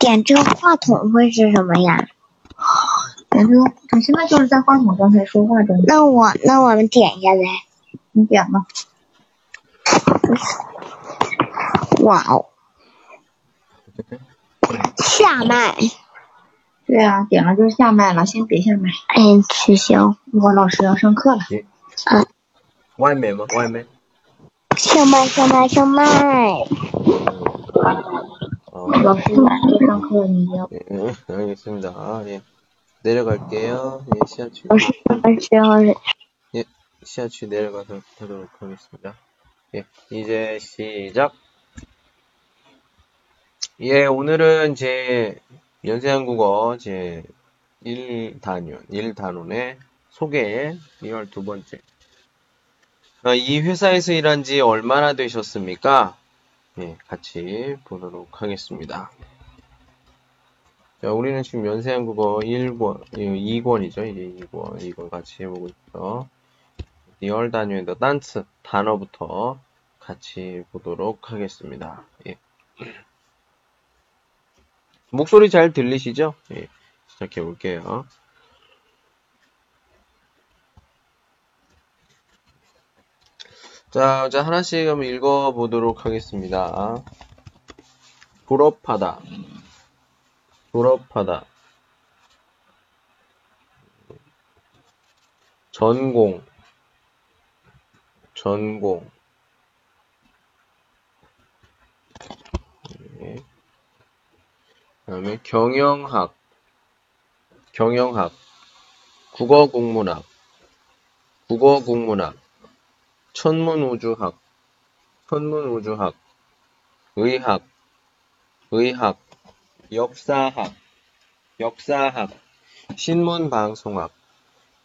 点这个话筒会是什么呀？点这个，你现在就是在话筒刚才说话中。那我那我们点一下呗。你点吧。哇哦！下麦。对啊，点了就是下麦了，先别下麦。哎，取消。我老师要上课了。嗯。外面吗？外面。上麦，上麦，上麦。 막상 네, 알겠습니다. 아, 예. 내려갈게요. 예, 시아치. 어, 예, 시아치 내려가서 하도록 하겠습니다. 예, 이제 시작. 예, 오늘은 제 연세한국어 제 1단원, 1단원의 소개 2월 두 번째. 아, 이 회사에서 일한 지 얼마나 되셨습니까? 예, 같이 보도록 하겠습니다. 자, 우리는 지금 연세 한국어 1권, 2권이죠. 이게 2권, 2권 같이 해보고 있죠. 리얼 단위의 单词 단어부터 같이 보도록 하겠습니다. 예. 목소리 잘 들리시죠? 예. 시작해 볼게요. 자, 자 하나씩 한번 읽어 보도록 하겠습니다. 졸업하다. 졸업하다. 전공. 전공. 네. 다음에 경영학. 경영학. 국어국문학. 국어국문학. 천문우주학. 천문우주학. 의학. 의학. 역사학, 역사학, 신문방송학,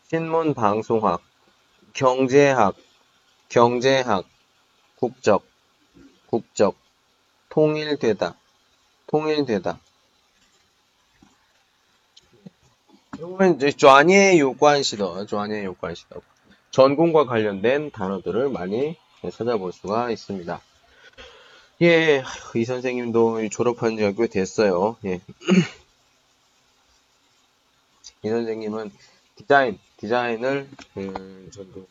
신문방송학, 경제학, 경제학, 국적, 국적, 통일되다, 통일되다. 이거는 이제 요관시더. 전공과 관련된 단어들을 많이 찾아볼 수가 있습니다. 예, 이 선생님도 졸업한 지가 꽤 됐어요. 예. 이 선생님은 디자인, 디자인을, 음, 전도.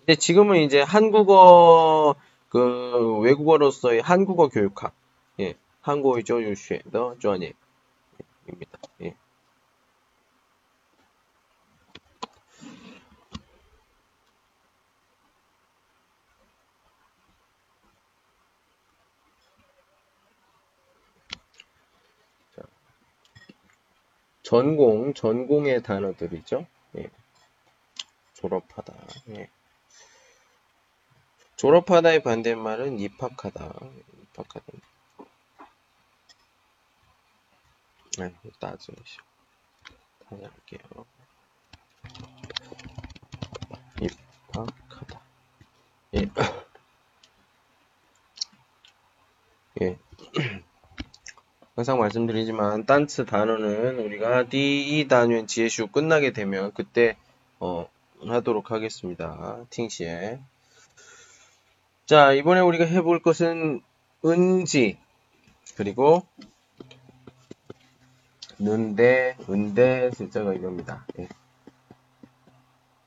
근데 지금은 이제 한국어, 그, 외국어로서의 한국어 교육학, 예, 한국어 교육의专业, 입니다. 예. 전공, 전공의 단어들이죠. 예. 졸업하다. 예. 졸업하다의 반대말은 입학하다. 입학하다. 아. 다시 할게요. 입학하다. 예. 예. 항상 말씀드리지만 딴츠 단어는 우리가 D2 단원 지혜슈 끝나게 되면 그때 어, 하도록 하겠습니다. 팅시에 자 이번에 우리가 해볼 것은 은지 그리고 는데 은데 진짜가 이겁니다. 예.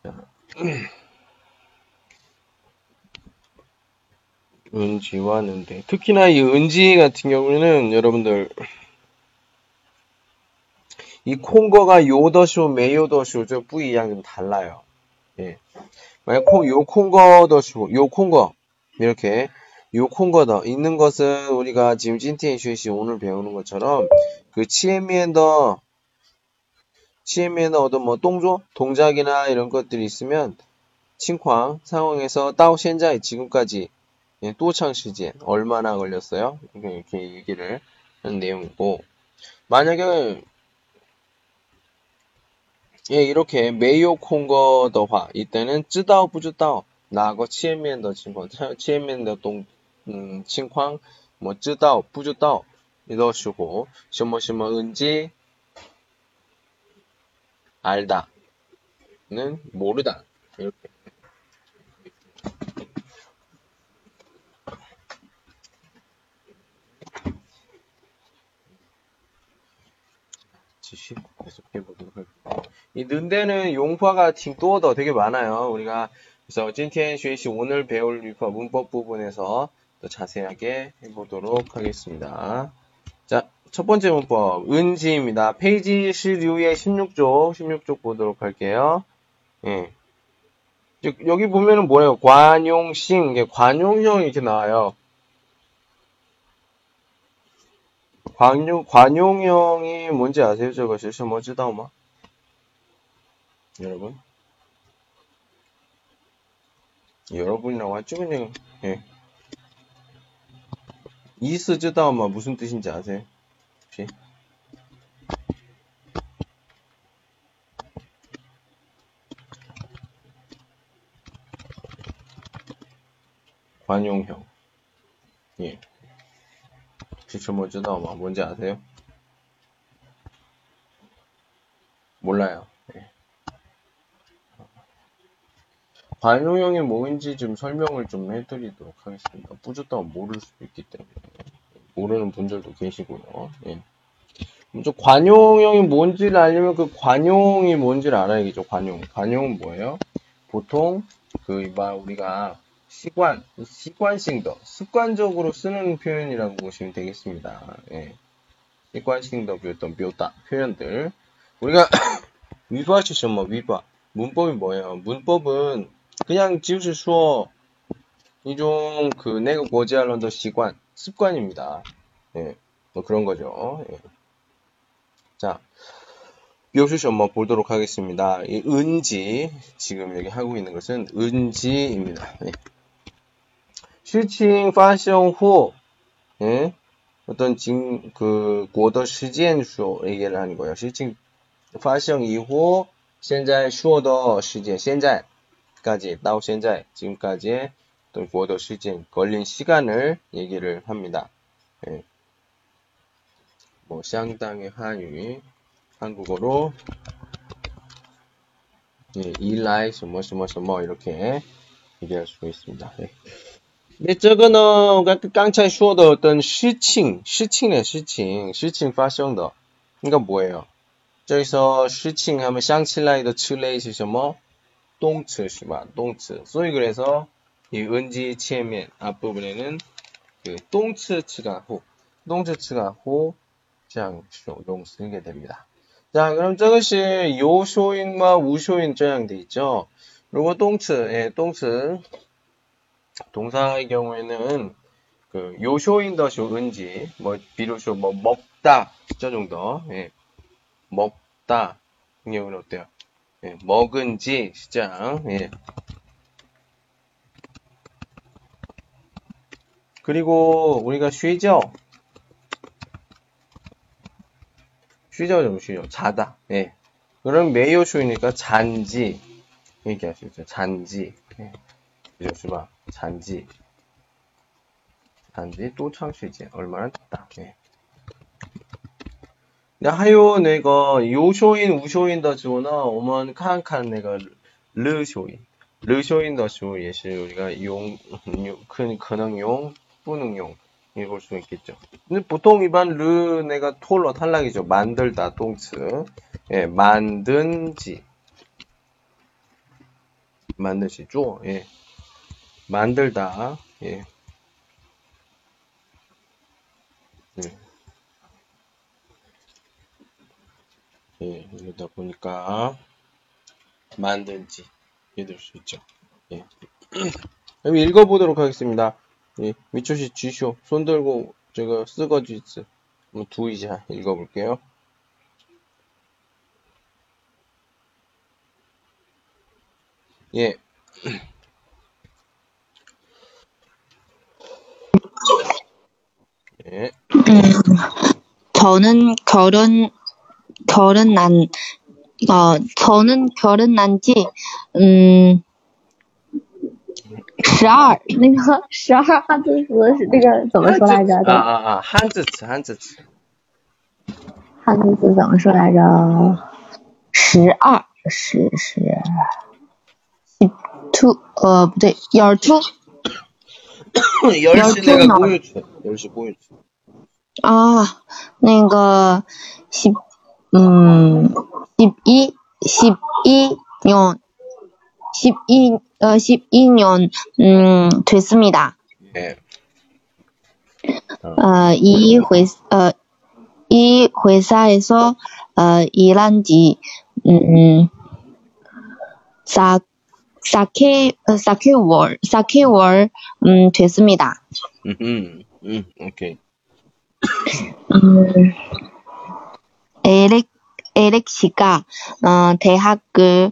자. 은지와 는데 특히나 이 은지 같은 경우는 여러분들 이 콩거가 요더쇼 메요더쇼 저 뿌이양 좀 달라요. 예. 만약 콩, 요 콩거더쇼 요 콩거 이렇게 요 콩거더 있는 것은 우리가 지금 찐티엔슈시 오늘 배우는 것처럼 그 치에미엔더 치에미엔더 어떤 뭐 동조 동작이나 이런 것들이 있으면 칭쾅 상황에서 따오 현재 지금까지 예, 또창 시제 얼마나 걸렸어요? 이렇게 얘기를 하는 내용이고 만약에 예, 이렇게 메이오 콩거 더화 이때는 쯔다오 부즈다오 나거 치엔면 더 칭황 치엔면 더동 음, 칭황 뭐 쯔다오 부즈다오 이러시고 시뭐什么 은지 알다는 모르다 이렇게 이 는데는 용파가 징도더 되게 많아요. 우리가 그래서 今天学习 오늘 배울 语法 문법 부분에서 더 자세하게 해보도록 하겠습니다. 자, 첫 번째 문법 은지입니다. 페이지 16의 16쪽 16쪽 보도록 할게요. 예. 여기 보면은 뭐예요? 惯用型, 이게 관용형 이렇게 나와요. 관용, 관용형이 뭔지 아세요? 저거 실시 뭐지다, 엄마? 여러분 여러분이라고 하죠 그냥 예. 이스즈다마 무슨 뜻인지 아세요? 혹시? 관용형 예 지출모즈다마 뭔지 아세요? 몰라요 예. 관용형이 뭔지 좀 설명을 좀 해드리도록 하겠습니다. 뿌듯하면 모를 수도 있기 때문에. 모르는 분들도 계시고요. 예. 먼저 관용형이 뭔지를 알려면 그 관용이 뭔지를 알아야겠죠. 관용. 관용은 뭐예요? 보통 그 우리가 시관, 시관싱더, 습관적으로 쓰는 표현이라고 보시면 되겠습니다. 예. 시관싱더 어떤 묘다, 표현들. 우리가 위바시죠, 뭐, 위바. 문법이 뭐예요? 문법은 그냥 지우실 수어, 이종 그, 내가 고지할런더 시관, 습관입니다. 예. 뭐 그런 거죠. 예. 자, 묘수시 뭐 보도록 하겠습니다. 이 은지, 지금 여기 하고 있는 것은 은지입니다. 예. 事情发生后, 예? 어떤 진, 그, 国的时间数 얘기를 하는 거예요. 事情发生以后, 现在说的时间,现在 까지, 到现在, 지금까지 어떤 国的时间, 걸린 시간을 얘기를 합니다. 예. 뭐, 상당히 한유, 한국어로, 예, 일라이, 什么什么什么, 이렇게 얘기할 수 있습니다. 예. 那这个呢，跟刚才说的等事情，事情的事情，事情发生的，应该뭐예요？这时候事情하면想起来的词类是什么？ 똥츠喜欢 똥츠. 소위 그래서 이 은지 치에면 앞부분에는 그 똥츠츠가 후, 똥츠츠가 후 장시로 용 쓰게 됩니다. 자, 그럼 저것이 요쇼인과 우쇼인 저양돼 있죠. 그리고 똥츠, 예, 똥츠 동사의 경우에는 그 요쇼인 더쇼 은지 뭐 비로쇼 뭐 먹다 저 정도 예, 먹다 경우는 어때요? 예. 먹은지 시장 예. 그리고 우리가 쉬죠 쉬죠 좀 쉬죠 자다 예. 그럼 메요쇼이니까 잔지 얘기할 수 있죠 잔지 예. 그죠 수바 잔지 잔지 또 창시지 얼마나 됐다 네. 하요 내가 요쇼인 우쇼인 다지오나 오만 칸칸 내가 르쇼인 르쇼인 다지오 예시 우리가 용, 큰 근황용 뿌능용 읽을 수 있겠죠. 근데 보통 이반 르 내가 톨러 탈락이죠. 만들다 똥츠 예 만든지 만든지 쪼예 만들다 예. 예. 예, 이러다 보니까 만든지 믿을 수 있죠. 예. 그럼 읽어보도록 하겠습니다. 예, 미초시 쥐쇼 손 들고 제가 쓰거지스 두이자 읽어볼게요. 예. 예. 음, 저는 결혼, 결혼 난, 어, 저는 결혼 난지, 음, 十二，那个啥汉字词汉字词。 열시 내가 꼬유치. 열시 꼬유치. 아, 那个 10, 음, 12, 12년, 12, 어, 12년, 음, 됐습니다. 예. 어, 이 회, 어, 이 회사에서, 어, 일한 지, 음, 4, 4개, 4개월, 4개월, 음, 됐습니다. 음, 음, 오케이. 음, 에렉, 에렉 씨가, 어, 대학을,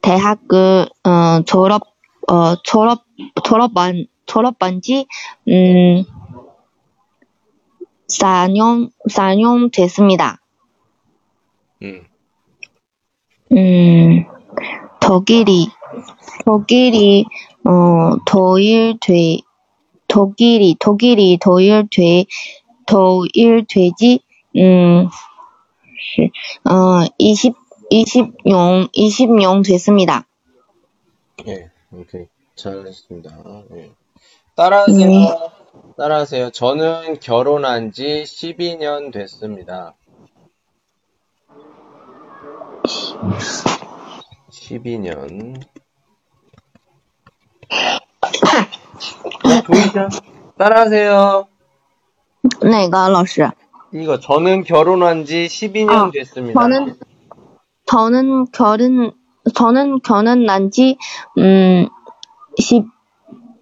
대학을, 어, 졸업, 어, 졸업, 졸업한, 졸업한 지, 음, 4년, 4년 됐습니다. 음, 음, 독일이, 독일이, 어, 도일돼, 독일이, 독일이 도일돼, 도일돼지, 음, 시- 어, 20, 20년, 20년 됐습니다. 예, 오케이. 잘했습니다. 예. 따라하세요. 따라하세요. 저는 결혼한 지 12년 됐습니다. 12년. 자, 보이죠? 따라하세요. 那个老师， 이거 저는 결혼한 지 12년 아, 됐습니다. 저는, 저는 결혼, 저는 결혼한 지, 음, 10,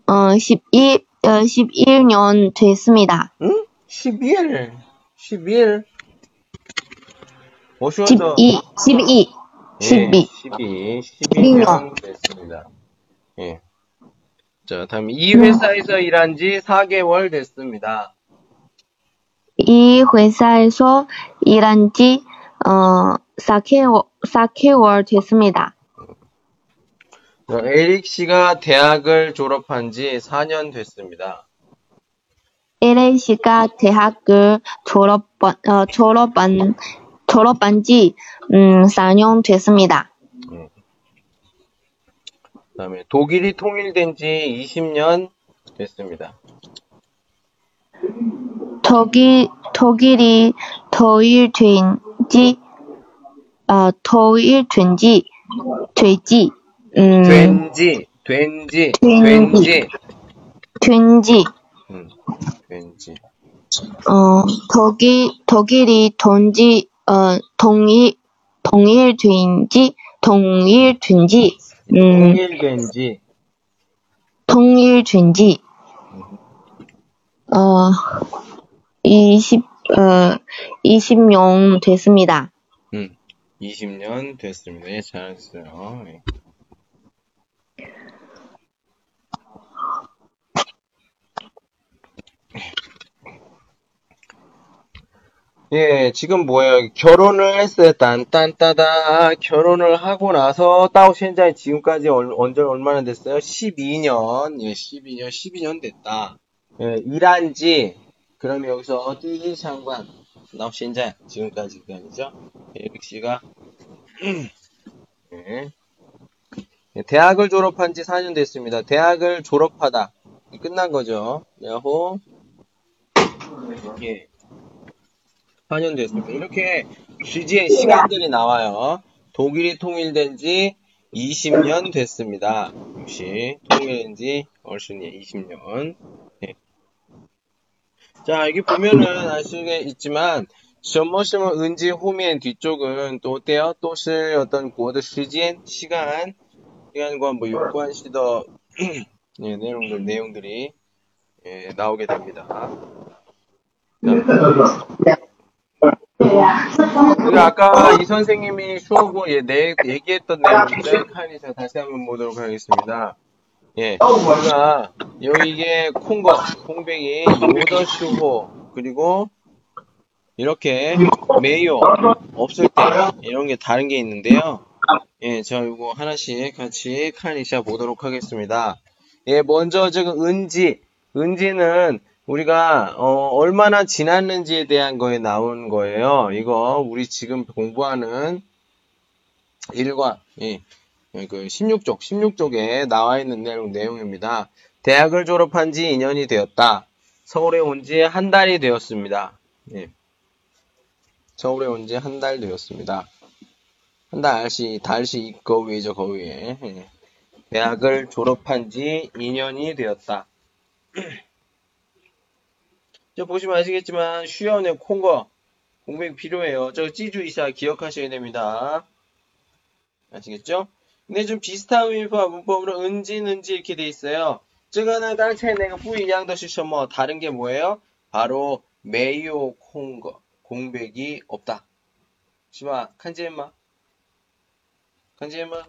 어, 11, 어, 11년 됐습니다. 응? 12일. 12일. 오셔서 12, 12, 12. 12, 12년 됐습니다. 예. 자, 다음 이 회사에서 일한 지 4개월 됐습니다. 이 회사에서 일한 지, 어, 4개월, 4개월 됐습니다. 자, 에릭 씨가 대학을 졸업한 지 4년 됐습니다. LA 씨가 대학을 졸업한, 어, 졸업한, 졸업한 지, 음, 4년 됐습니다. 그다음에 독일이 통일된 지 20년 됐습니다. 독일, 독일이 토일된 지, 어, 토일된 지, 되지, 음, 된지, 된지, 된지. 된지, 된지, 음, 된지. 어, 독일, 독일이 돈지, 어, 동일, 동일 된지, 동일 된지, 음, 통일된지. 통일된지, 어, 20, 어, 20년 됐습니다. 음, 20년 됐습니다. 예, 잘했어요. 예. 예, 지금 뭐예요? 결혼을 했어요. 딴 딴 따다. 결혼을 하고 나서 따오 현재 지금까지 얼, 언제 얼마나 됐어요? 12년. 예, 12년, 12년 됐다. 예, 일한 지 그러면 여기서 띠기 상관 나오 현재 지금까지 그? 에릭 씨가 예. 예, 대학을 졸업한 지 4년 됐습니다. 대학을 졸업하다. 끝난 거죠. 야호. 예. 4년 됐습니다. 이렇게 시지의 시간들이 나와요. 독일이 통일된 지 20년 됐습니다. 역시 통일된 지 얼순이 20년. 예. 자, 여기 보면은 아시겠지만 什么什么 은지 후면 뒤쪽은 또 어때요? 또시 어떤 고드 시간 시간 시간과 뭐 요구한 시더 예, 내용들 내용들이 예, 나오게 됩니다. 자, 그리고 아까 이 선생님이 수업을 예, 내, 얘기했던 내용인데 칸에서 다시 한번 보도록 하겠습니다. 예, 우리가 여기 이게 콩거, 콩뱅이, 요더슈호 그리고 이렇게 메요 없을 때 이런 게 다른 게 있는데요. 예, 자 이거 하나씩 같이 칸이샤 보도록 하겠습니다. 예, 먼저 지금 은지, 은지는 우리가 어, 얼마나 지났는지에 대한 거에 나온 거예요. 이거 우리 지금 공부하는 1과 예, 그 16쪽, 16쪽에 나와 있는 내용, 내용입니다. 대학을 졸업한 지 2년이 되었다. 서울에 온 지 한 달이 되었습니다. 예. 서울에 온 지 한 달 되었습니다. 한 달씩 달씩 거 위죠 거 위에 예. 대학을 졸업한 지 2년이 되었다. 저 보시면 아시겠지만 슈연의 콩거 공백 필요해요. 저 찌주이샤 기억하셔야 됩니다. 아시겠죠? 근데 좀 비슷한 문법 문법으로 은진 은지 이렇게 돼 있어요. 这个呢刚才那个不一样的是什么? 다른 게 뭐예요? 바로 메요 콩거 공백이 없다. 是吧?看见吗?看见吗?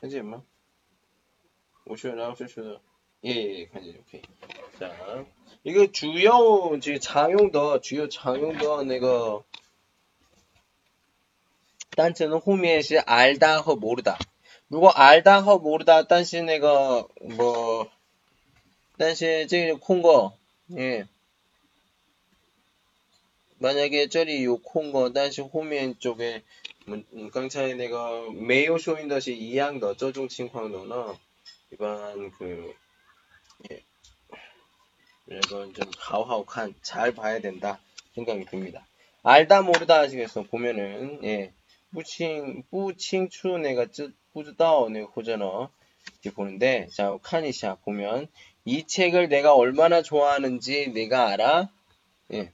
看见吗?我说然后是说的 예, 예, 간지 오케이. 자, 이거 주요 지常用的 주요 常用的那个 单词呢后面是 알다 和 모르다. 如果 알다 和 모르다 但是那个뭐 但是这个空过 예. 만약에 这里有空过但是后面 쪽에 음, 刚才那个没有说明的是一样的这种情况的呢一般그 예. 이건 좀 하우하우칸 잘 봐야 된다 생각이 듭니다. 알다 모르다 하시겠어 보면은 예. 뿌칭 뿌칭추 내가 뿌즈다오 내가 호전어 이렇게 보는데 자 칸이샤 보면 이 책을 내가 얼마나 좋아하는지 내가 알아? 예.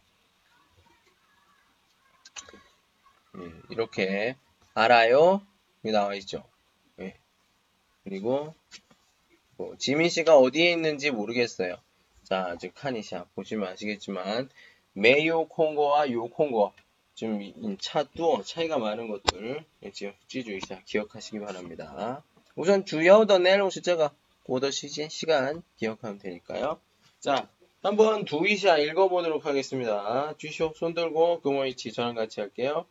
예, 이렇게 알아요. 여기 나와 있죠. 예. 그리고 뭐, 지민 씨가 어디에 있는지 모르겠어요. 자, 즉 카니샤 보시면 아시겠지만 메요 콩고와 요 콩고 좀 차도 차이가 많은 것들 지금 찌주의자 기억하시기 바랍니다. 우선 주요 더 내용 숫자가 오더 시즌 시간 기억하면 되니까요. 자, 한번 두이샤 읽어보도록 하겠습니다. 주쇼 손 들고 금호이치 저랑 같이 할게요.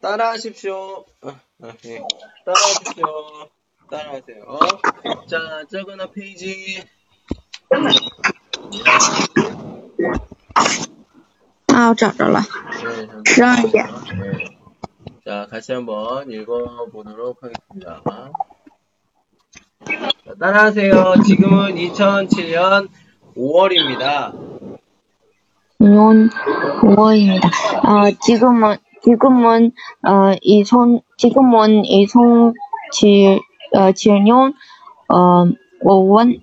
따라하십시오. 아, 아, 예. 따라하십시오. 따라하세요. 자, 저거나 페이지. 아, 我找着了， 네, 十二页。 네. 자, 같이 한번 읽어보도록 하겠습니다. 자, 따라하세요. 지금은 2007년 5월입니다. 5년 5월입니다. 어, 지금은 지금은 어, 이천 지금은 2007 어, 7년 어, 5월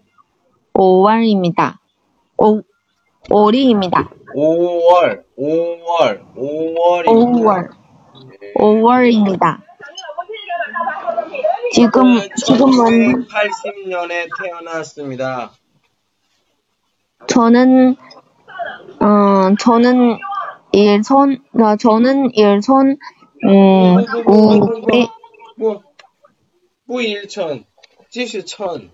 5월입니다. 5 5월입니다. 5월, 5월, 5월입니다. 5월 5월입니다. 지금 지금은 80년에 태어났습니다. 저는 어 저는 어, 저는 일선 음 우배 不不一천继续천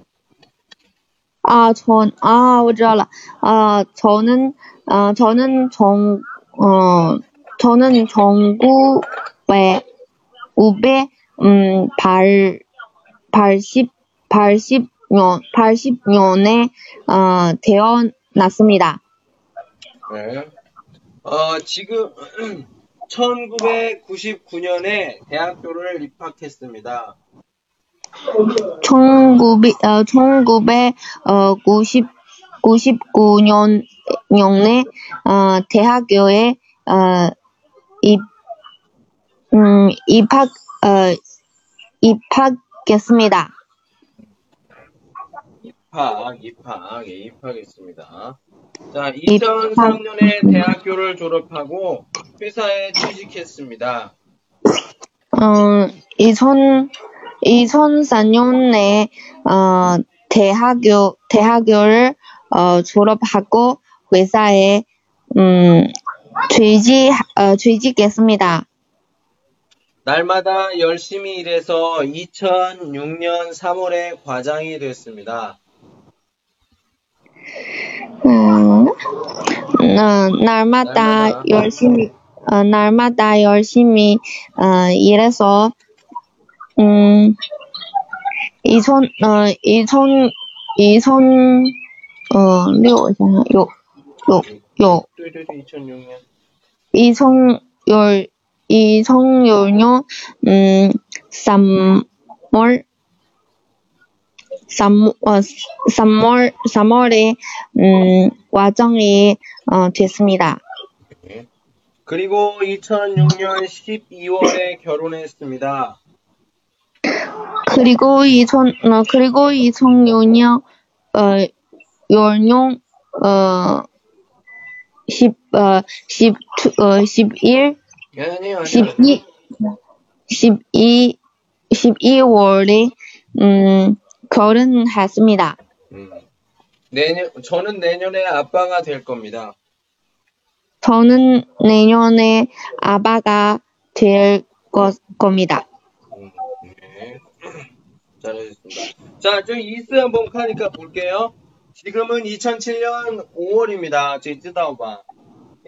아, 전, 아, 我知道了. 아, 저는, 아, 저는 정, 어, 저는 전국에, 우배, 음, 발, 80, 80년, 80년에, 어, 태어났습니다. 네. 어, 지금 1999년에 대학교를 입학했습니다. 1900, 어, 1900, 어, 90, 99년, 년에, 어, 대학교에, 어, 입, 음, 입학, 어, 입학했습니다. 입학, 입학, 예, 입학했습니다. 자, 2003년에 대학교를 졸업하고 회사에 취직했습니다. 어, 2000, 2004년에, 어, 대학교, 대학교를, 어, 졸업하고 회사에, 음, 취직, 어, 취직했습니다. 날마다 열심히 일해서 2006년 3월에 과장이 됐습니다. 음, 어, 날마다 날마다. 열심히, 어, 날마다 열심히, 어, 일해서, 음, 2000, 어, 2000, 2000, 어, 6, 我想想，有，有，有， 对对对, 2006년. 2000열, 2006년, 음, 3월 3, 어, 3월 3월에 음, 와정이 어, 됐습니다. 그리고 2006년 12월에 결혼했습니다. 그리고 2000 어, 그리고 2006년 어 연용 어 10, 어, 10, 어, 11, 아니요, 아니요. 12, 12, 12월에, 음, 결혼했습니다. 음. 내년, 저는 내년에 아빠가 될 겁니다. 저는 내년에 아빠가 될 것, 겁니다. 잘하셨습니다. 자, 저 이스 한번 카니까 볼게요. 지금은 2007년 5월입니다. 제 뜨다오바.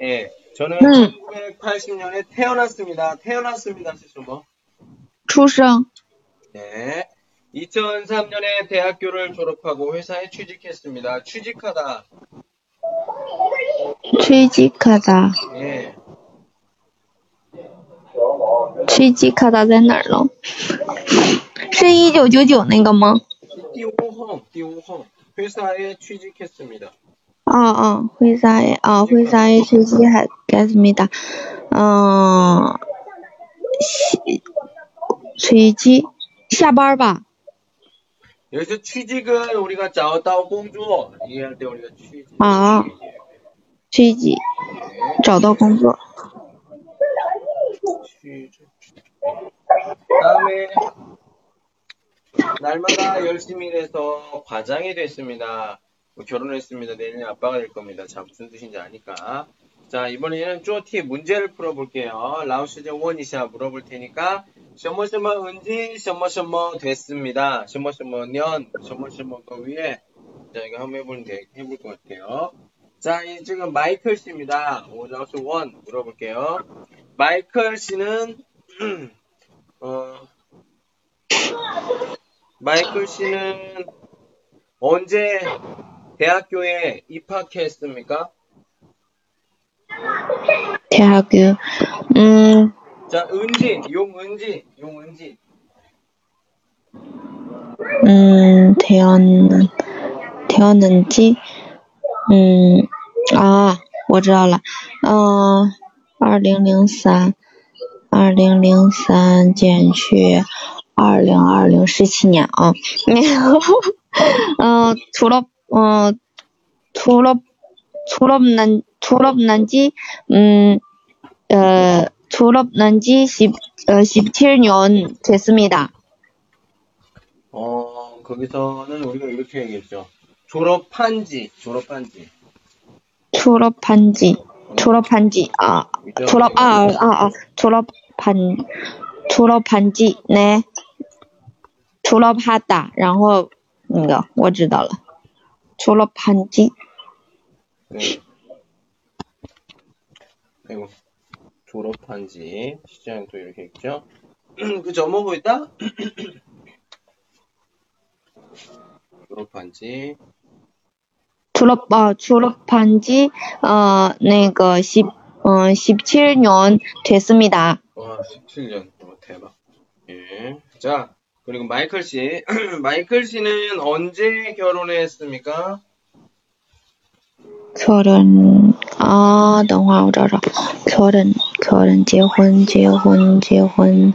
예. 저는 음. 1980년에 태어났습니다. 태어났습니다. 스스로. 출생. 네. 2003년에 대학교를 졸업하고 회사에 취직했습니다. 취직하다. 취직하다. 예. 취직하다 된날로 是一九九九那个吗？ 띠오홍, 띠오홍. 회사에 취직했습니다. 어, 어, 회사에, 어, 회사에 취직했습니다. 어, 시, 취직, 下班吧. 여기서 취직은 우리가 找到工作 얘기할 때 우리가 취직. 아. 취직, 找到工作. 취직. 다음에 날마다 열심히 일해서 과장이 됐습니다. 뭐 결혼했습니다. 내일은 아빠가 될 겁니다. 자, 무슨 뜻인지 아니까. 자, 이번에는 쪼티 문제를 풀어볼게요. 라오시제 원이샤 물어볼 테니까, 셔머셔머 은지, 셔머셔머 됐습니다. 셔머셔머 년, 셔머셔머 거 위에, 자, 이거 한번 해볼, 네, 해볼 것 같아요. 자, 이 지금 마이클 씨입니다. 오, 라오시 원 물어볼게요. 마이클 씨는, 어, 마이클 씨는 언제 대학교에 입학했습니까? 대학교, 음, 자, 은지, 용은지, 용은지. 음, 태어난, 태어난지, 음, 아, 我知道了，嗯、二零零三，二零零三减去 二零二零十七年啊，嗯、졸업, 어, 졸업, 졸업 난, 졸업 난지, 음, 어, 졸업 난지 10, 어, 17년 됐습니다. 어, 거기서는 우리가 이렇게 얘기했죠. 졸업한 지, 졸업한 지. 졸업한 지, 졸업한 지, 아, 졸업, 아, 아, 아, 졸업한, 졸업한 지, 네. 졸업하다, 然后那个我知道了. 졸업한 지, 네. 아이고, 졸업한 지. 시장 또 이렇게 있죠. 그 저먹고 있다? 졸업한 지. 졸업, 어, 졸업한 지, 어, 那个 10, 어, 17년 됐습니다. 와, 17년. 와, 대박. 예. 자, 그리고 마이클 씨. 마이클 씨는 언제 결혼했습니까? 결혼, 아, 等会儿我找找，결혼, 결혼, 结婚,结婚,结婚。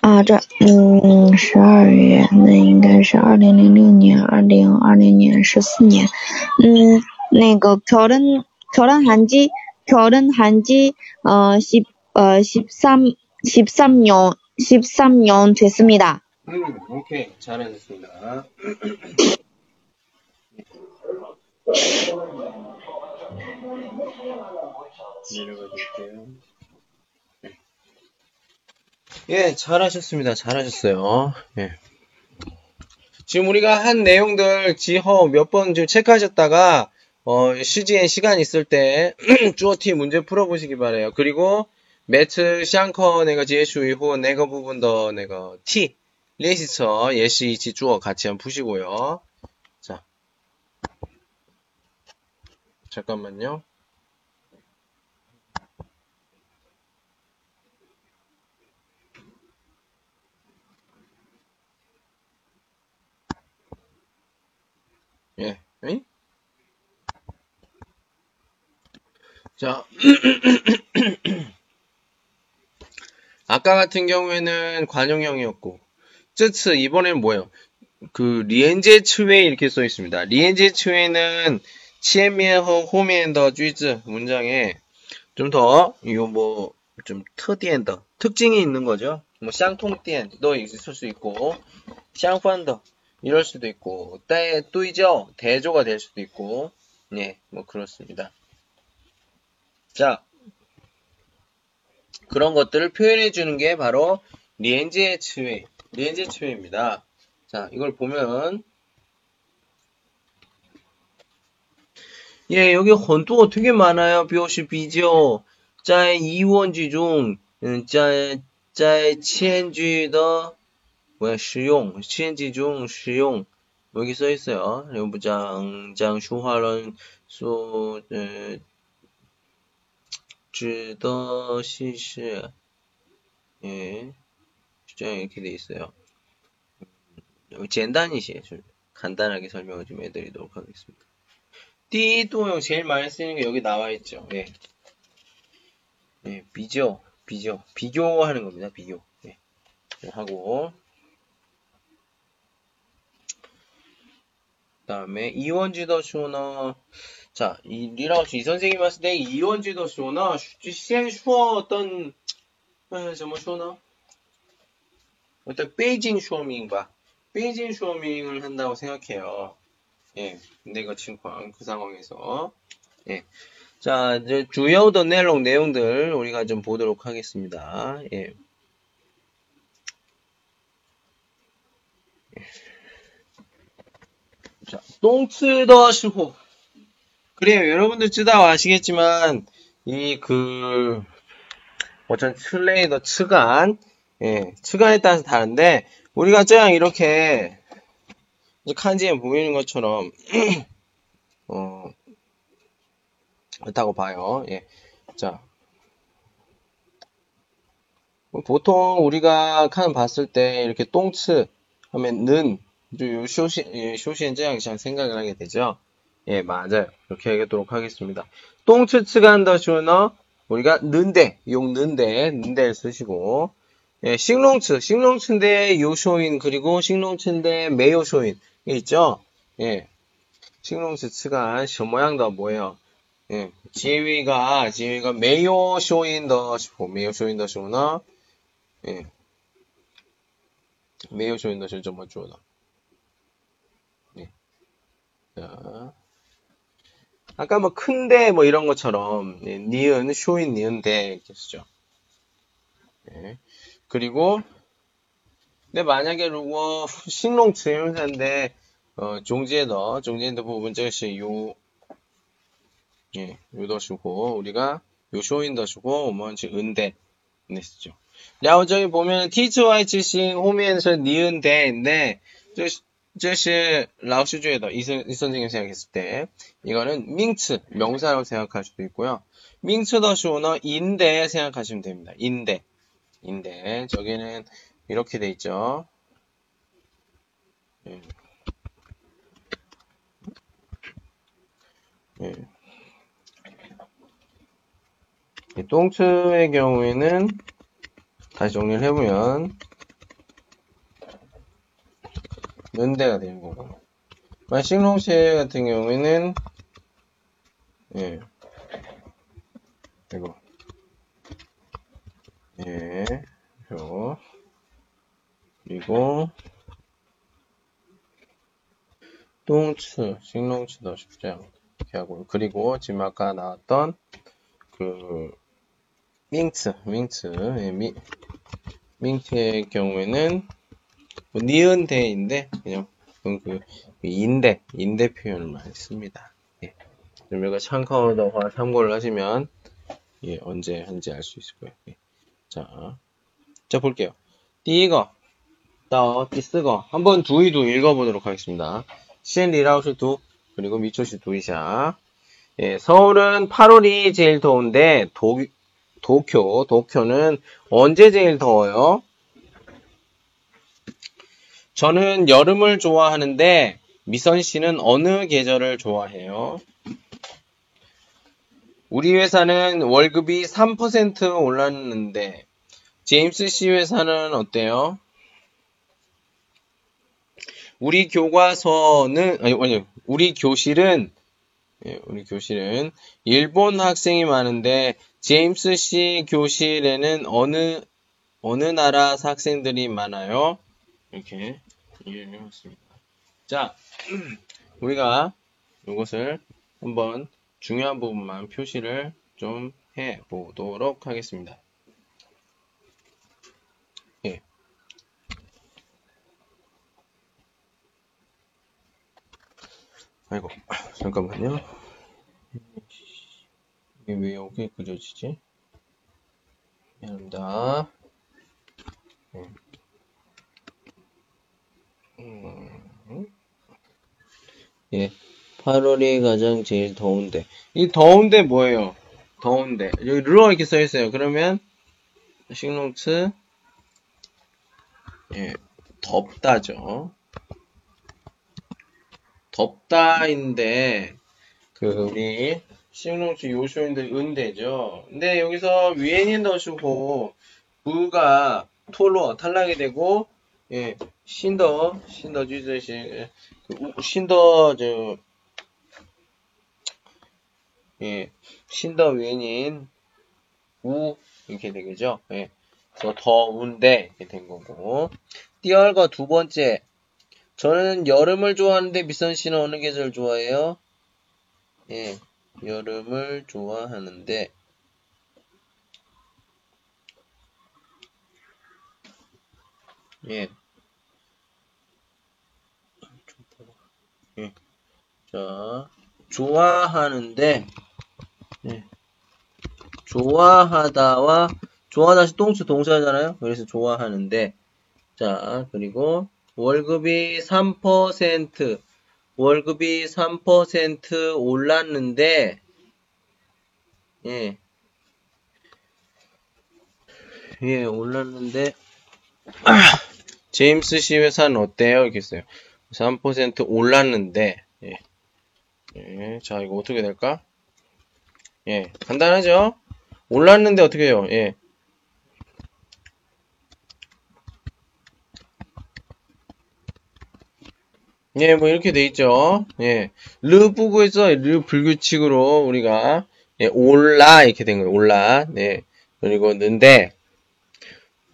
啊，这，嗯，十二月，那应该是二零零六年，二零二零年十四年，嗯，那个결혼결혼한지결혼한지呃十呃十三十三년 十三년 됐습니다. 음, 오케이. 잘하셨습니다. 내려가 볼게요. 네. 예, 잘하셨습니다. 잘하셨어요. 예. 지금 우리가 한 내용들 지허 몇 번 좀 체크하셨다가 어, 시지엔 시간 있을 때 쭈어티 문제 풀어보시기 바래요. 그리고 每次上课那个结束以后，那个部分的那个 T 리시처 예시 이치 주어 같이 한번 푸시고요. 자, 잠깐만요. 예, 에이? 자. 아까 같은 경우에는 관용형이었고, 쯔츠, 이번엔 뭐예요? 그, 리엔제 츠웨이 이렇게 써 있습니다. 리엔제 츠웨이는 치엔미엔허 호미엔더 쥐즈 문장에 좀 더, 이거 뭐, 좀 특디엔더, 특징이 있는 거죠. 뭐, 쌍통디엔도 있을 수 있고, 쌍판더, 이럴 수도 있고, 때, 또이죠? 대조가 될 수도 있고, 네, 뭐, 그렇습니다. 자, 그런 것들을 표현해 주는 게 바로 리엔지의 치외, 리엔지의 치외입니다. 자, 이걸 보면 예, 여기 헌두가 되게 많아요. 표시 비죠. 짜의 이원지 중 음, 짜의 짜의 치엔지더 뭐야 시용, 치엔지 중 시용 여기 써 있어요. 부장 장 슈화런 소 指的 시시 예 주장 이렇게 돼 있어요. 음, 젠단이 시죠. 간단하게 설명을 좀 해드리도록 하겠습니다. 띠 동형 제일 많이 쓰이는 게 여기 나와 있죠. 예. 예, 비교, 비교, 비교하는 겁니다. 비교. 예. 네, 하고 그다음에 이원지더 쇼너 자, 이 리라우스 이 선생님이 봤을 때 이원지더 쇼너 시행 슈어 어떤 에, 怎么说呢? 어떤 베이징 쇼밍바 베이징 쇼밍을 한다고 생각해요. 예, 근데 그情况, 그 상황에서. 예. 자, 이제 주요的 내용, 내용들 우리가 좀 보도록 하겠습니다. 예. 자, 똥츠더 시호. 그래요. 여러분들 쯔다 아시겠지만, 이, 그, 어쩐 츠레이더 츠간, 예, 츠간에 따라서 다른데, 우리가 쩌양 이렇게, 칸지에 보이는 것처럼, 어, 그렇다고 봐요. 예. 자. 보통 우리가 칸 봤을 때 이렇게 똥츠 하면 는, 쇼시, 쇼시엔 쩌양 생각을 하게 되죠. 예, 맞아요. 이렇게 하도록 하겠습니다. 똥츠츠간더 슈너, 우리가 는데, 용 는데, 는데를 쓰시고, 예, 싱롱츠, 싱롱츠인데 요쇼인, 그리고 싱롱츠인데 메요쇼인, 있죠? 예. 싱롱츠 츠간, 저 모양도 뭐예요? 예. 지위가, 지위가 메요쇼인 더 슈포, 메요쇼인 더 슈너, 예. 메요쇼인 더 슈, 좀 뭐죠? 예. 자. 아까 뭐 큰데 뭐 이런 것처럼 예, 니은, 쇼인, 니은데 이렇게 쓰죠. 예. 그리고 근데 만약에 루어 싱롱츠 형사인데 어, 종지에더 종지에더 부분 즉시 요 예, 요더시고 우리가 요 쇼인더시고 오먼지 은데 네 쓰죠. 然后저기 보면 티츠와이 츠싱 호미에서 니은데인데 这些 라오슈주에다 이, 이 선생님 생각했을 때 이거는 밍츠 명사라고 생각할 수도 있고요. 밍츠더쇼너 인데 생각하시면 됩니다. 인데 인데 저기는 이렇게 돼 있죠. 예. 예. 예 똥츠의 경우에는 다시 정리를 해보면 연대가 되는 거고. 싱롱쉐 같은 경우에는, 예. 이거. 예. 요. 그리고, 똥츠, 싱롱츠도 쉽지 않게 하고, 그리고 지금 아까 나왔던, 그, 밍츠, 밍츠, 예, 미, 밍츠의 경우에는, 뭐 니은 대인데 그냥 그 인대 인대 표현을 많이 씁니다. 예. 그러면 참고어더화 참고를 하시면 예, 언제 한지 알 수 있을 거예요. 예. 자, 자 볼게요. 띠거 더 띠쓰거 한번 두이도 읽어보도록 하겠습니다. 시엔리라우스 두 그리고 미초시 두이샤. 예, 서울은 8월이 제일 더운데 도, 도쿄 도쿄는 언제 제일 더워요? 저는 여름을 좋아하는데 미선 씨는 어느 계절을 좋아해요? 우리 회사는 월급이 3% 올랐는데 제임스 씨 회사는 어때요? 우리 교과서는 아니 아니 우리 교실은 예, 우리 교실은 일본 학생이 많은데 제임스 씨 교실에는 어느 어느 나라 학생들이 많아요? 이렇게 이해를 해봤습니다. 자, 우리가 이것을 한번 중요한 부분만 표시를 좀 해 보도록 하겠습니다. 예. 아이고, 잠깐만요. 이게 왜 여기 그려지지? 미안합니다. 음. 음. 예. 8월이 가장 제일 더운데. 이 더운데 뭐예요? 더운데. 여기 르어 이렇게 써 있어요. 그러면 식농츠 예. 덥다죠. 덥다인데 그 우리 식농츠 요소인데 은대죠. 근데 여기서 위엔인 더시고 부가 토로 탈락이 되고 예. 신더 신더 주제시 그 신더 저 예, 신더 위엔인 우 이렇게 되겠죠. 예. 그래서 더운데 이렇게 된 거고. 띠얼거 두 번째. 저는 여름을 좋아하는데 미선 씨는 어느 계절 좋아해요? 예, 여름을 좋아하는데 예. 예. 자, 좋아하는데 예. 좋아하다와 좋아하다시 똥수 동사잖아요. 그래서 좋아하는데 자, 그리고 월급이 3% 월급이 3% 올랐는데 예. 예, 올랐는데 제임스 씨 회사는 어때요? 이렇게 써요. 3% 올랐는데 예. 예. 자, 이거 어떻게 될까? 예. 간단하죠? 올랐는데 어떻게 해요? 예. 예, 뭐 이렇게 돼 있죠. 예. 르 부구에서 르 불규칙으로 우리가 예, 올라 이렇게 된 거예요. 올라. 네. 그리고 는데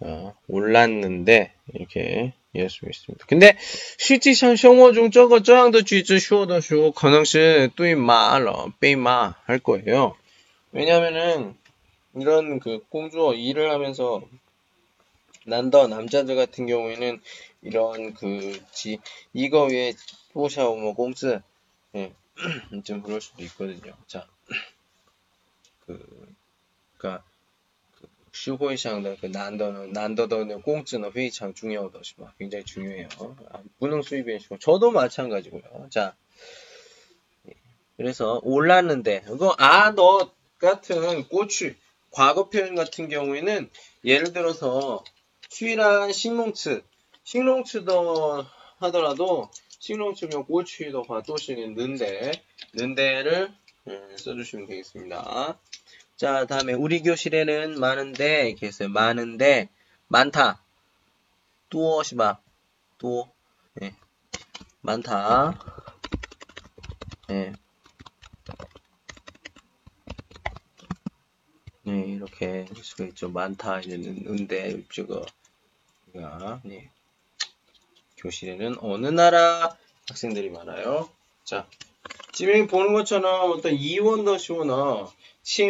어, 올랐는데 이렇게 이해할 수 있습니다. 근데 실제 상生活중 저거 저양도 쥐즈 쇼더 쇼 가능시 뚜이마러 빼마 할 거예요. 왜냐면은 이런 그 공주어 일을 하면서 난더 남자들 같은 경우에는 이런 그지 이거 위에 뽀샤오 뭐 공즈 예, 좀 그럴 수도 있거든요. 자, 그 그러니까 社会上的그 난더는 난더더는 공증은 非常 중요하다, 굉장히 중요해요. 아, 무능 수입이시고 저도 마찬가지고요. 자, 그래서 올랐는데 이거 아 너 같은 꼬추 과거 표현 같은 경우에는 예를 들어서 추이란 식농츠 식농츠도 하더라도 식농츠면 꼬추도 과도시는 는데 는데를 음, 써주시면 되겠습니다. 자, 다음에 우리 교실에는 많은데 이렇게 했어요. 많은데 많다. 또多시바 또 네. 많다. 네. 네, 이렇게 수가 있죠. 많다 이제는 은데 지금 네. 교실에는 어느 나라 학생들이 많아요. 자, 지금 보는 것처럼 어떤 이원더시원어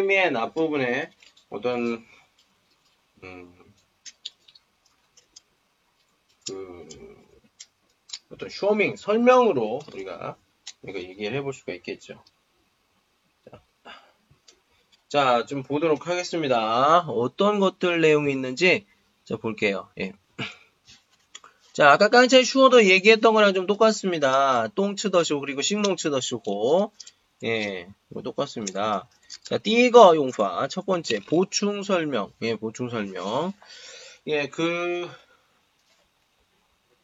미의 앞부분에 어떤 음, 그 어떤 쇼밍 설명으로 우리가 이거 얘기를 해볼 수가 있겠죠. 자, 자, 좀 보도록 하겠습니다. 어떤 것들 내용이 있는지 자 볼게요. 예. 자, 아까 깡차이 슈어도 얘기했던 거랑 좀 똑같습니다. 똥츠더쇼 그리고 식농츠더쇼고 예, 똑같습니다. 자, 띠거 용파. 첫 번째, 보충 설명. 예, 보충 설명. 예, 그,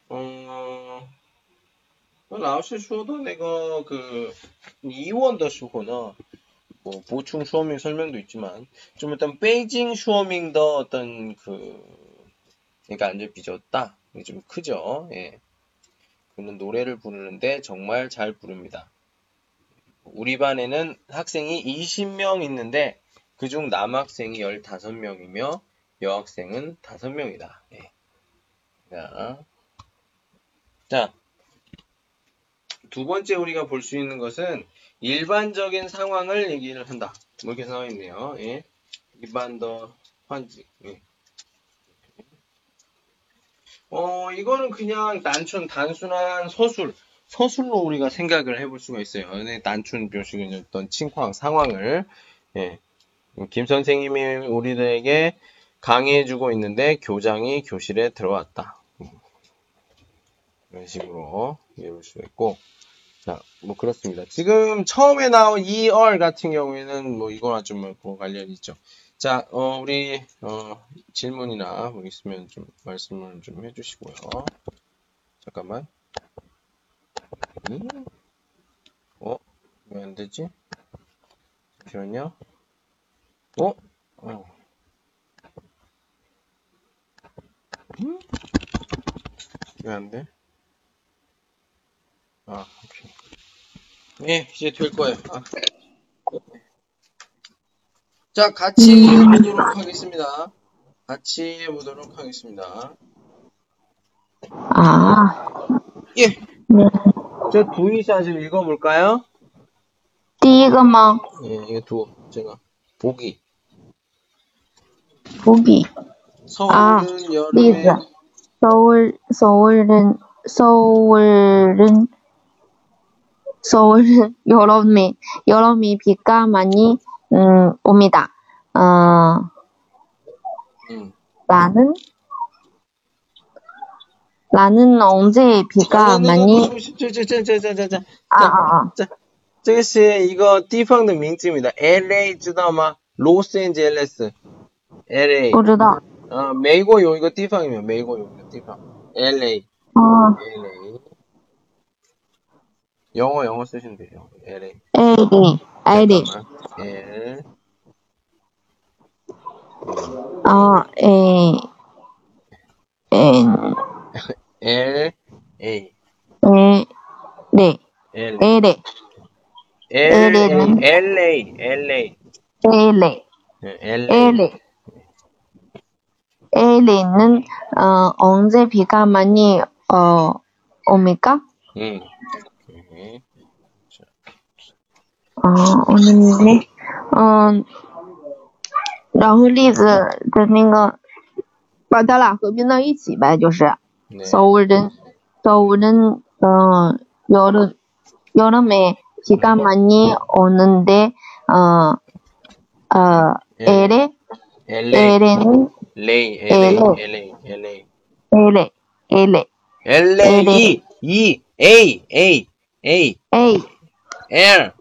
어, 라오스 수호도 내가 그, 이원더 수호는, 뭐, 보충 수어밍 설명도 있지만, 좀 일단, 베이징 수어밍 더 어떤 그, 그러니까 완전 빚었다. 좀 크죠. 예. 그는 노래를 부르는데 정말 잘 부릅니다. 우리 반에는 학생이 20명 있는데 그중 남학생이 15명이며 여학생은 5명이다. 예. 자, 자, 두 번째 우리가 볼 수 있는 것은 일반적인 상황을 얘기를 한다. 뭐 이렇게 나와 있네요. 예. 일반 더 환지. 예. 어, 이거는 그냥 단순, 단순한 서술, 서술로 우리가 생각을 해볼 수가 있어요. 네, 단순 표식은 어떤 칭황, 상황을, 예. 김 선생님이 우리들에게 강의해주고 있는데 교장이 교실에 들어왔다. 이런 식으로 이해볼 수가 있고. 자, 뭐 그렇습니다. 지금 처음에 나온 이얼 같은 경우에는 뭐 이거나 좀뭐 관련이 있죠. 자, 어, 우리 어, 질문이나 뭐 있으면 좀 말씀을 좀 해주시고요. 잠깐만. 음? 어? 왜 안 되지? 잠시만요. 어? 어. 음? 왜안 돼? 아, 오케이. 네, 이제 될 거예요. 아. 자, 같이 해보도록 하겠습니다. 같이 해보도록 하겠습니다. 아, 예. 네. 저 두이샷 좀 읽어볼까요? 第一个吗？ 예, 이거 두, 제가. 보기. 보기. 서울은 아, 여름에, 리즈. 서울, 서울은, 서울은, 서울은 여름에, 여름에 비가 많이, 음, 옵니다. 어, 음. 나는, 나는 언제 비가 많이, 저, 저, 저, 저, 저, 저, 저. 아, 아, 아. 这个是一个地方的名字名的 LA 知道吗？洛杉矶 LA 不知道。呃，美国有一个地方有没有？美国有一个地方 LA 哦 LA 영어 영어 쓰시면 돼요. LA 에리, 에리. L 어, 에, 엔, L A 에, 네, L 에레, L LA. LA LA 에레, 네, LA 에레. 에레는, 어, 언제 비가 많이, 어, 옵니까? 음. 네. 어, 오는데, 어, 然后例子的那个，把它俩合并到一起呗，就是。 네. 서울은 서울은 어 여름 여름에 비가 많이 오는데 어어 에레 LA 에레는 LA LA LA. LA LA 에레 에레 LA E E A A A A L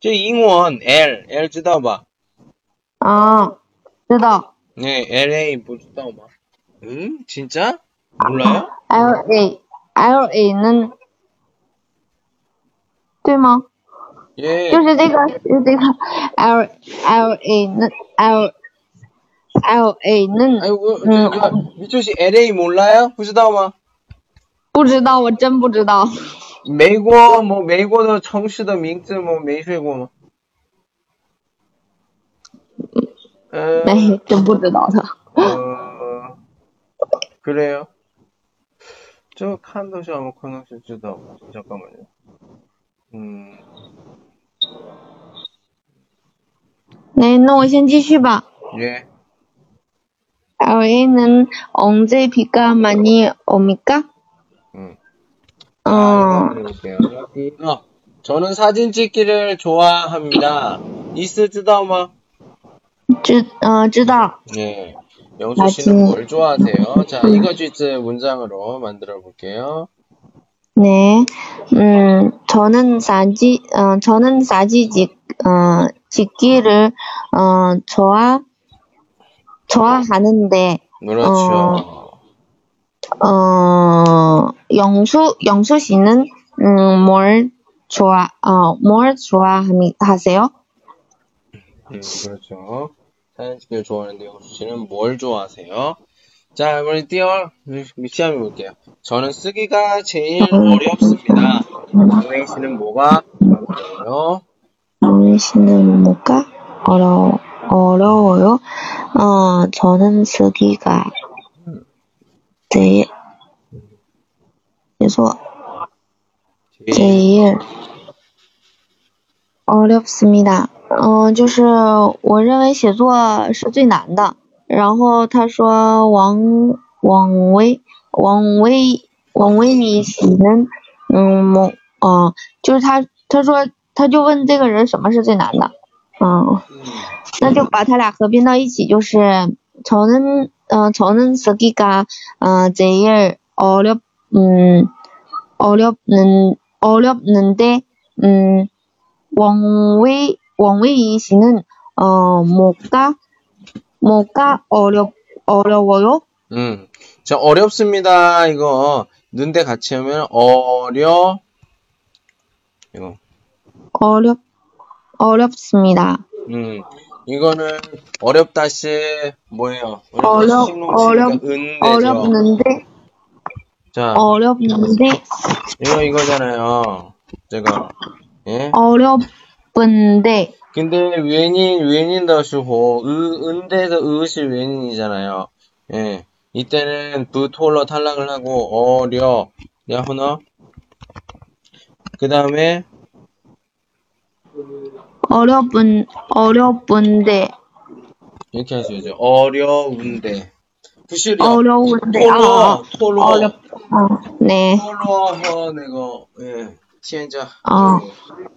这英文 L L 知道吧？ 아知道 네 LA 不知道吗？嗯， 진짜 몰라요? L A L A는 对吗？ 예. 就是这个是这个 L L A는 L L A는 아이고 음. 저, 미초 씨 LA 몰라요? 不知道吗？不知道，我真不知道。美国么美国的城市的名字么没学过吗？ 嗯。没，真不知道的。 어, 그래요? 저 칸도시 아마 커넥션 주다. 잠깐만요. 음, 那那我先继续吧。 예. LA는 언제 비가 많이 옵니까? 음. 어, 아, 이거 해볼게요. 어, 저는 사진 찍기를 좋아합니다. 이스 쯔다오마? 知呃知道。 예. 영수 씨는 뭘 좋아하세요? 자, 이거 쥐즈 문장으로 만들어 볼게요. 네, 음 저는 사진 어 저는 사진 찍 어, 찍기를 어 좋아 좋아하는데 그렇죠. 어, 영수, 영수 씨는, 음, 뭘 좋아, 어, 뭘 좋아하세요? 음, 그렇죠. 찍기를 좋아하는데 영수 씨는 뭘 좋아하세요? 자, 이번에 띄어 시험해 볼게요. 저는 쓰기가 제일 어렵습니다. 강냉 씨는 뭐가 어려워요? 영희 씨는 뭐가 어려, 어려워요? 어, 저는 쓰기가 제일, 그래서 제일 어렵습니다. 嗯、就是我认为写作是最难的。然后他说王王威王威王威你喜欢嗯某嗯就是他他说他就问这个人什么是最难的嗯 음, 那就把他俩合并到一起就是저는어저는쓰기가어제일어렵음어렵는어렵는데음왕웨 원웨이 씨는 어 뭐가 뭐가 어렵 어려워요? 음, 자 어렵습니다. 이거 눈대 같이 하면 어려 이거 어렵 어렵습니다. 음, 이거는 어렵다시 뭐예요? 어려 어렵 어렵는데 자 어렵는데 이거 이거잖아요. 제가 예? 어렵 은대. 근데 외인 외인다시고 은대에서 으시 외인이잖아요. 예. 이때는 부톨러 탈락을 하고 어려 야호너. 그 다음에 어려운 어려운데 이렇게 하셔야죠. 어려운데. 부실이 어려운데. 톨러 톨러 아, 어렵. 어, 네. 톨러 허 내가 예. 시행자. 어. 네.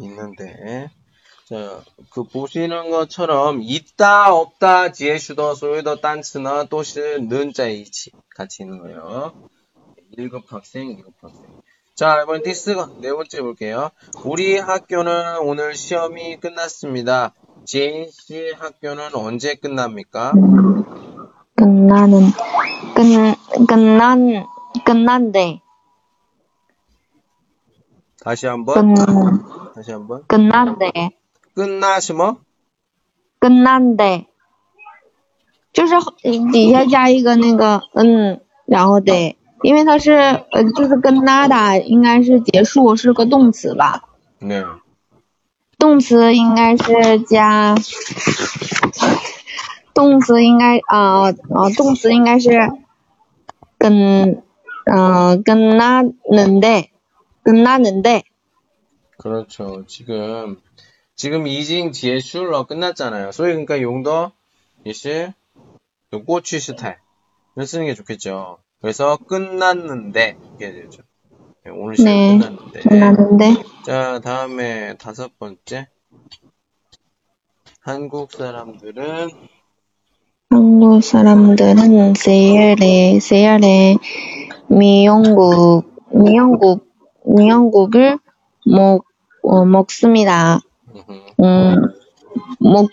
있는데. 자, 그 보시는 것처럼 있다, 없다, 지혜슈더, 소유더, 딴츠나, 또시, 는자이치 같이 있는 거예요. 1급 학생, 2급 학생. 자, 이번 디스가 네 번째 볼게요. 우리 학교는 오늘 시험이 끝났습니다. 제인 씨 학교는 언제 끝납니까? 끝나는 끝 끝난 끝난데 다시 한번, 끝 다시 한번. 끝난데 끝나시면 跟难的，就是底下加一个那个嗯，然后得，因为它是呃，就是跟那达应该是结束，是个动词吧？ 네. 动词应该是加，动词应该啊啊、动词应该是跟嗯、跟那能的，跟那能的， 그렇죠. 지금 지금 이징 제슐러 끝났잖아요. 소위 그러니까 용도 이시 꼬치 스타일 을 쓰는 게 좋겠죠. 그래서 끝났는데 이게 되죠. 네, 오늘 시험 네. 끝났는데. 끝났는데 자 다음에 다섯 번째 한국 사람들은 한국 사람들은 세일에 세일에 미역국 미역국 미역국을 먹 어, 먹습니다. 음흠, 음, 먹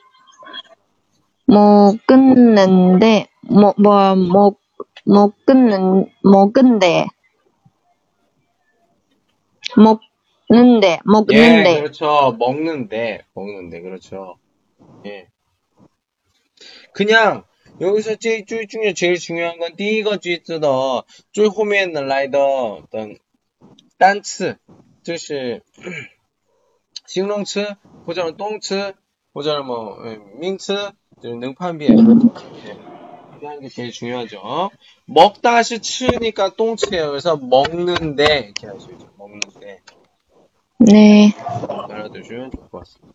먹는데 뭐뭐먹 먹는 먹은데 먹는데 예, 먹는데 그렇죠. 먹는데, 먹는데, 그렇죠. 예. 그냥, 여기서 제일, 제일 중요, 제일 중요한 건, 第一个句子的最后面的来的的单词，就是 形容词或者动词或者뭐名词，就是能判别。 예. 이렇게 하는 게 제일 중요하죠. 먹다 시 치니까 똥치예요. 그래서 먹는데 이렇게 하시죠. 먹는데. 네 알아두시면 좋을 것 같습니다.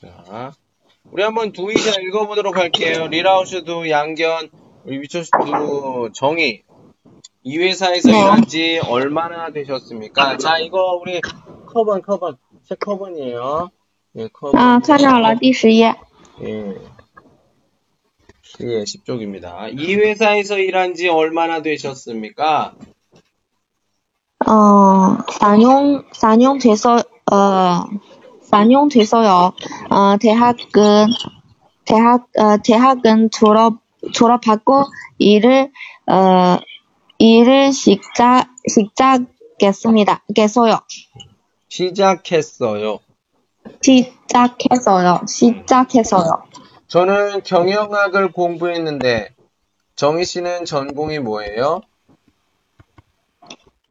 자, 우리 한번 두이자 읽어보도록 할게요. 리라우스도 양견, 우리 미초스도 정의. 이 회사에서 네. 일한 지 얼마나 되셨습니까? 자, 이거 우리 커번, 커번. 책 커번이에요. 예, 커번. 啊，看到了第十页。 예. 예, 10쪽입니다. 이 회사에서 일한 지 얼마나 되셨습니까? 어, 4년, 4년 돼서, 어, 4년 돼서요. 어, 대학은, 대학, 어, 대학은 졸업, 졸업하고 일을, 어, 일을 시작, 시작했습니다. 겠어요. 시작했어요. 시작했어요. 시작했어요. 저는 경영학을 공부했는데, 정희 씨는 전공이 뭐예요?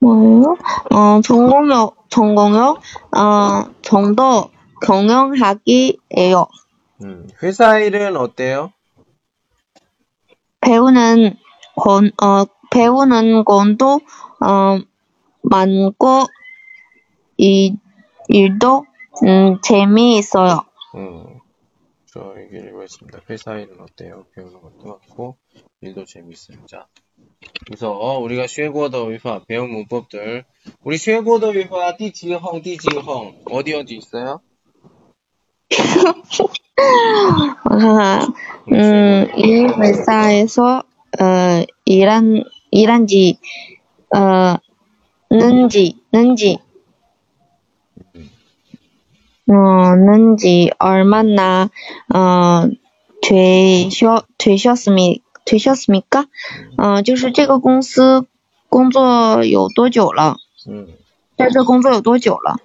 뭐예요? 어, 전공요, 전공요, 어, 정도 경영학이에요. 음, 회사 일은 어때요? 배우는 건, 어, 배우는 것도 어, 많고 이 일도 음, 재미있어요. 음, 저 얘기를 읽어있습니다. 회사 일은 어때요? 배우는 것도 많고 일도 재미있습니다. 그래서 어, 우리가 쉐고더 위파 배운 문법들 우리 쉐고더 위파 띠지헝 띠지헝 어디 어디 있어요? 음, 이 회사에서 어, 일한 일한 지, 어, 는지, 는지, 어, 는지 얼마나, 어, 되셨, 되셨습니, 되셨습니까? 어,就是这个公司工作有多久了？ 음. 在这工作有多久了？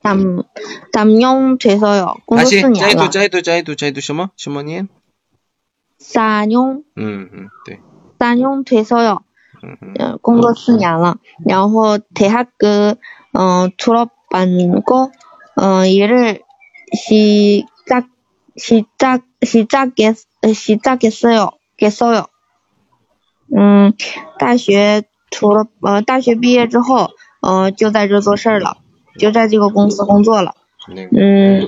담, 담용 돼서요. 工作 다시, 四年 짜이도, 了。 짜이도, 짜이도, 짜이도, 什么?什么念? 담용, 음, 음, 네. 담용 돼서요. 음, 음. 呃，工作四年了。然后대학그 어, 졸업하고 어, 일을 시작 시작 시작했 시작했어요. 했어요. 嗯，大学除了呃大学毕业之后，呃就在这做事儿了，就在这个公司工作了。 네. 음,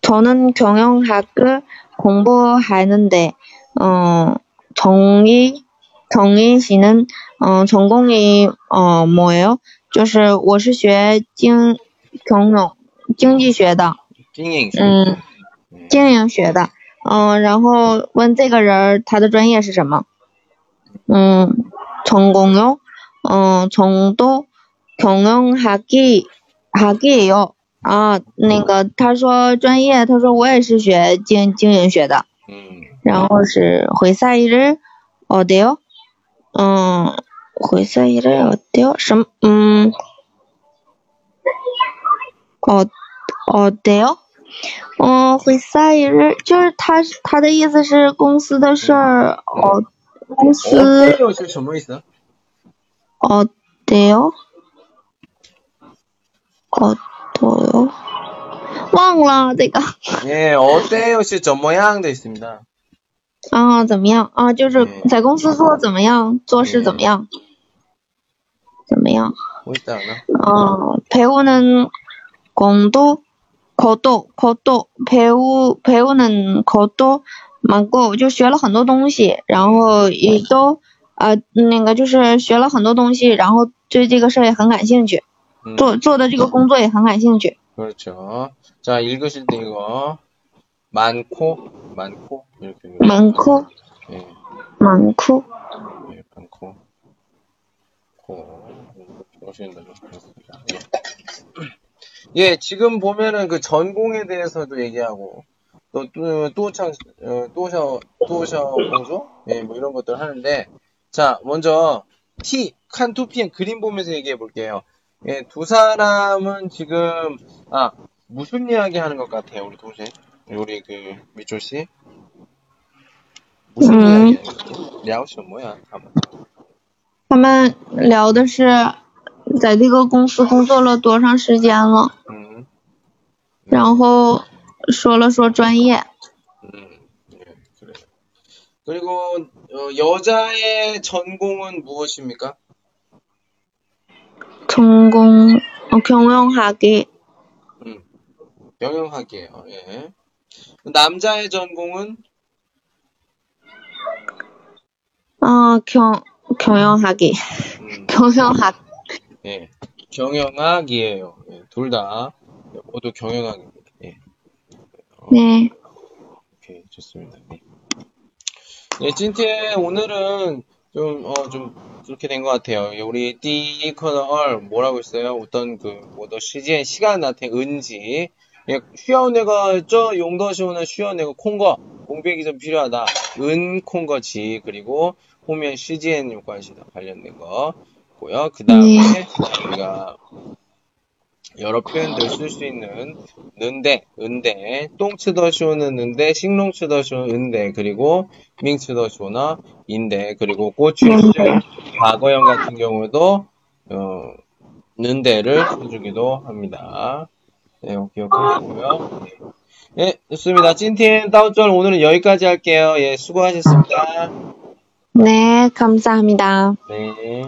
저는 경영학을 공부하는데, 어, 정희, 정희 씨는, 어, 전공이, 어, 뭐예요? 就是我是学经, 경영, 经济学的, 经营学. 음, 经营学的，嗯，然后问这个人儿他的专业是什么？嗯，전공요，嗯，정도 경영학이 학이에요。啊，那个他说专业，他说我也是学经经营学的， 음, 然后是회사일을어때요？嗯，회사일을어때요？什么？嗯，哦어때요？嗯，회사일을就是他他的意思是公司的事儿，哦，公司 어때요? 是什么意思? 어때요？어때요？忘了这个。 예, 어때요? 是怎么样的 있습니다. 啊，怎么样啊？就是嗯在公司做怎么样，做事怎么样？怎么样？ 뭐 있다 하나? 어, 배우는 공도, 것도, 것도, 배우, 배우는 것도 많고, 就学了很多东西，然后也都，呃，那个就是学了很多东西，然后对这个事儿也很感兴趣， 음, 做做的这个工作也很感兴趣。 그렇죠. 자, 읽으실 때 이거 많고 많고 이렇게. 많고, 예, 많고, 예, 많고 고 오시는 대로 그렇습니다. 예. 예, 지금 보면은 그 전공에 대해서도 얘기하고 또 또, 또창 어, 또셔 또셔 공조 예, 뭐 이런 것들 하는데 자, 먼저 T 칸투피엔 그림 보면서 얘기해 볼게요. 예, 두 사람은 지금 아 무슨 이야기 하는 것 같아요, 우리 동생? 우리 그 미조 씨? 무슨 음. 이야기 하는 거지? 聊什么呀?他们?他们聊的是在这个公司工作了多长时间了， 음, 然后说了说专业。 음, 예, 그래요. 그리고 어, 여자의 전공은 무엇입니까? 전공 어, 경영학이 음, 경영학이에요. 예. 남자의 전공은 어, 경, 경영학이. 음, 경영학. 예, 경영학이에요. 예, 둘 다 모두 경영학입니다. 예, 네. 오케이, 좋습니다. 네. 예, 찐티에 오늘은 좀, 어, 좀, 그렇게 된 것 같아요. 예, 우리 띠얼 뭐라고 했어요? 어떤 그, 뭐더 시간, 시간 나태 은지. 예, 쉬어내가, 저 용더시오는 쉬어내고 콩거, 공백이 좀 필요하다. 은 콩거지. 그리고 호면 CGN 요관시다 관련된 거고요. 그 다음에 우리가 여러 표현들 쓸 수 있는 는데, 은데, 똥치더쇼는 는데, 싱롱치더쇼는 은데, 그리고 밍치더쇼나 인데, 그리고 꼬치슈 과거형 같은 경우도 어, 는데를 써주기도 합니다. 네, 기억하시고요. 네, 좋습니다. 찐팀 다운절 오늘은 여기까지 할게요. 예, 수고하셨습니다. 네, 감사합니다. 네.